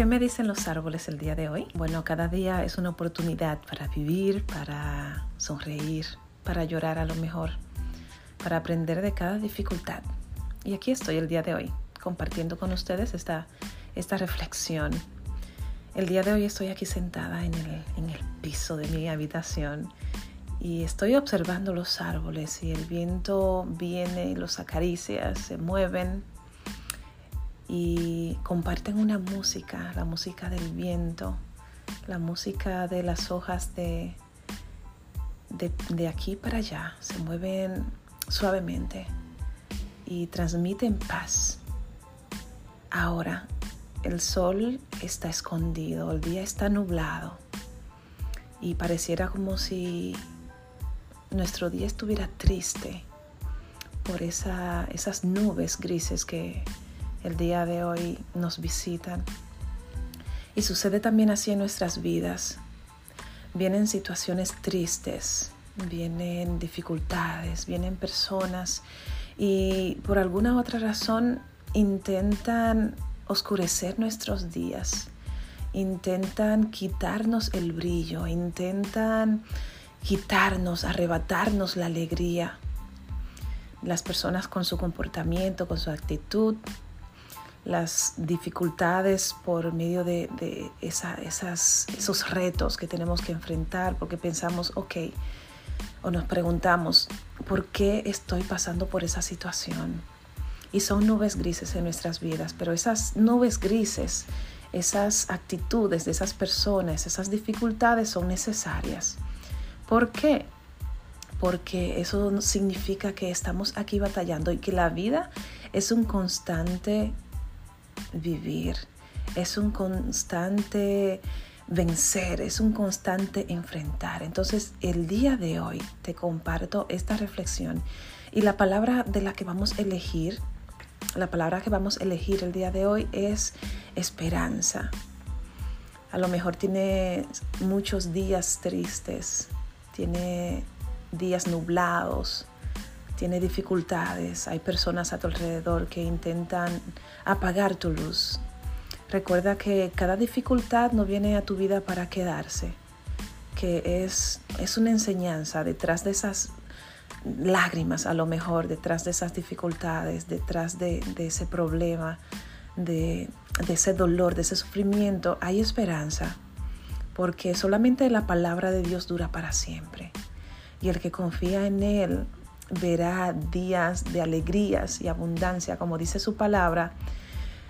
¿Qué me dicen los árboles el día de hoy? Bueno, cada día es una oportunidad para vivir, para sonreír, para llorar a lo mejor, para aprender de cada dificultad. Y aquí estoy el día de hoy, compartiendo con ustedes esta, esta reflexión. El día de hoy estoy aquí sentada en el, en el piso de mi habitación y estoy observando los árboles y el viento viene, los acaricia, se mueven y comparten una música, la música del viento, la música de las hojas de, de, aquí para allá, se mueven suavemente y transmiten paz. Ahora, el sol está escondido, el día está nublado y pareciera como si nuestro día estuviera triste por esas nubes grises que, el día de hoy nos visitan. Y sucede también así en nuestras vidas. Vienen situaciones tristes, vienen dificultades, vienen personas y por alguna otra razón intentan oscurecer nuestros días, intentan quitarnos el brillo, intentan quitarnos, arrebatarnos la alegría. Las personas con su comportamiento, con su actitud, las dificultades por medio de, esas, esos retos que tenemos que enfrentar, porque pensamos, ok, o nos preguntamos, ¿por qué estoy pasando por esa situación? Y son nubes grises en nuestras vidas, pero esas nubes grises, esas actitudes de esas personas, esas dificultades son necesarias. ¿Por qué? Porque eso significa que estamos aquí batallando y que la vida es un constante vivir, es un constante vencer, es un constante enfrentar. Entonces, el día de hoy te comparto esta reflexión y la palabra de la que vamos a elegir, la palabra que vamos a elegir el día de hoy es esperanza. A lo mejor tiene muchos días tristes, tiene días nublados, tiene dificultades, hay personas a tu alrededor que intentan apagar tu luz. Recuerda que cada dificultad no viene a tu vida para quedarse, que es, es una enseñanza detrás de esas lágrimas, a lo mejor, detrás de esas dificultades, detrás de, ese problema, de, de ese dolor, de ese sufrimiento, hay esperanza, porque solamente la palabra de Dios dura para siempre. Y el que confía en Él verá días de alegrías y abundancia, como dice su palabra.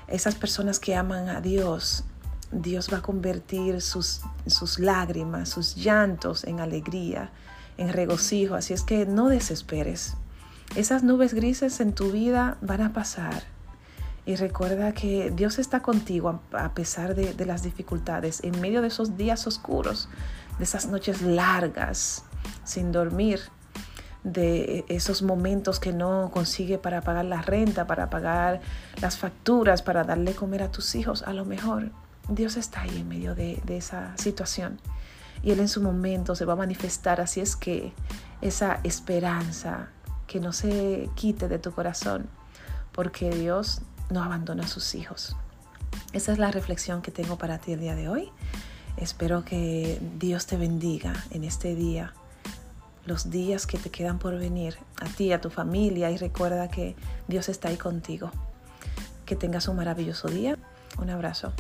Esas personas que aman a Dios, Dios va a convertir sus, sus lágrimas, sus llantos en alegría, en regocijo. Así es que no desesperes. Esas nubes grises en tu vida van a pasar. Y recuerda que Dios está contigo a pesar de, de las dificultades, en medio de esos días oscuros, de esas noches largas, sin dormir de esos momentos que no consigue para pagar la renta, para pagar las facturas, para darle comer a tus hijos, a lo mejor Dios está ahí en medio de, esa situación y Él en su momento se va a manifestar. Así es que esa esperanza que no se quite de tu corazón, porque Dios no abandona a sus hijos. Esa es la reflexión que tengo para ti el día de hoy. Espero que Dios te bendiga en este día los días que te quedan por venir, a ti, a tu familia y recuerda que Dios está ahí contigo. Que tengas un maravilloso día. Un abrazo.